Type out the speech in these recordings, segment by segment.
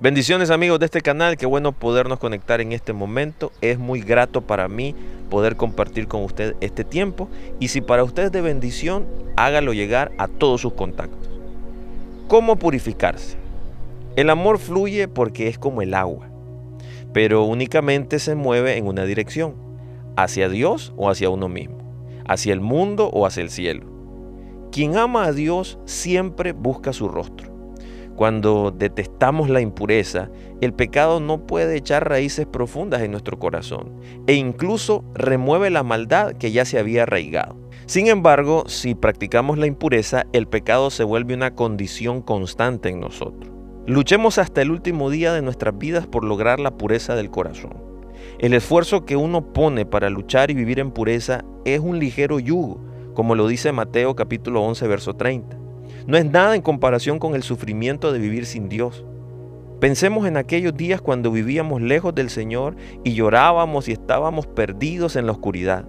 Bendiciones amigos de este canal, qué bueno podernos conectar en este momento. Es muy grato para mí poder compartir con usted este tiempo y si para usted es de bendición, hágalo llegar a todos sus contactos. ¿Cómo purificarse? El amor fluye porque es como el agua, pero únicamente se mueve en una dirección, hacia Dios o hacia uno mismo, hacia el mundo o hacia el cielo. Quien ama a Dios siempre busca su rostro. Cuando detestamos la impureza, el pecado no puede echar raíces profundas en nuestro corazón e incluso remueve la maldad que ya se había arraigado. Sin embargo, si practicamos la impureza, el pecado se vuelve una condición constante en nosotros. Luchemos hasta el último día de nuestras vidas por lograr la pureza del corazón. El esfuerzo que uno pone para luchar y vivir en pureza es un ligero yugo, como lo dice Mateo capítulo 11, verso 30. No es nada en comparación con el sufrimiento de vivir sin Dios. Pensemos en aquellos días cuando vivíamos lejos del Señor y llorábamos y estábamos perdidos en la oscuridad.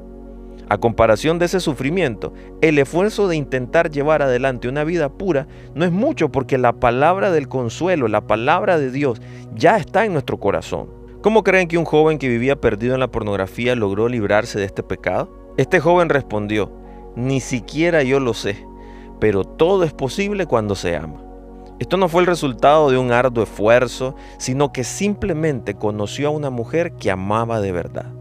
A comparación de ese sufrimiento, el esfuerzo de intentar llevar adelante una vida pura no es mucho porque la palabra del consuelo, la palabra de Dios, ya está en nuestro corazón. ¿Cómo creen que un joven que vivía perdido en la pornografía logró librarse de este pecado? Este joven respondió, ni siquiera yo lo sé pero todo es posible cuando se ama. Esto no fue el resultado de un arduo esfuerzo, sino que simplemente conoció a una mujer que amaba de verdad.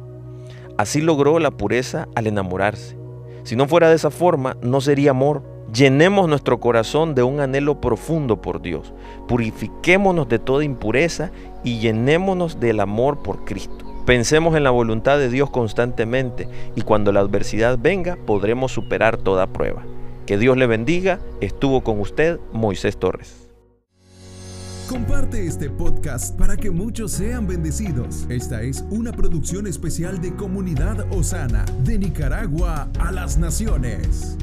Así logró la pureza al enamorarse. Si no fuera de esa forma, no sería amor. Llenemos nuestro corazón de un anhelo profundo por Dios. Purifiquémonos de toda impureza y llenémonos del amor por Cristo. Pensemos en la voluntad de Dios constantemente y cuando la adversidad venga podremos superar toda prueba. Que Dios le bendiga. Estuvo con usted Moisés Torres. Comparte este podcast para que muchos sean bendecidos. Esta es una producción especial de Comunidad Osana, de Nicaragua a las Naciones.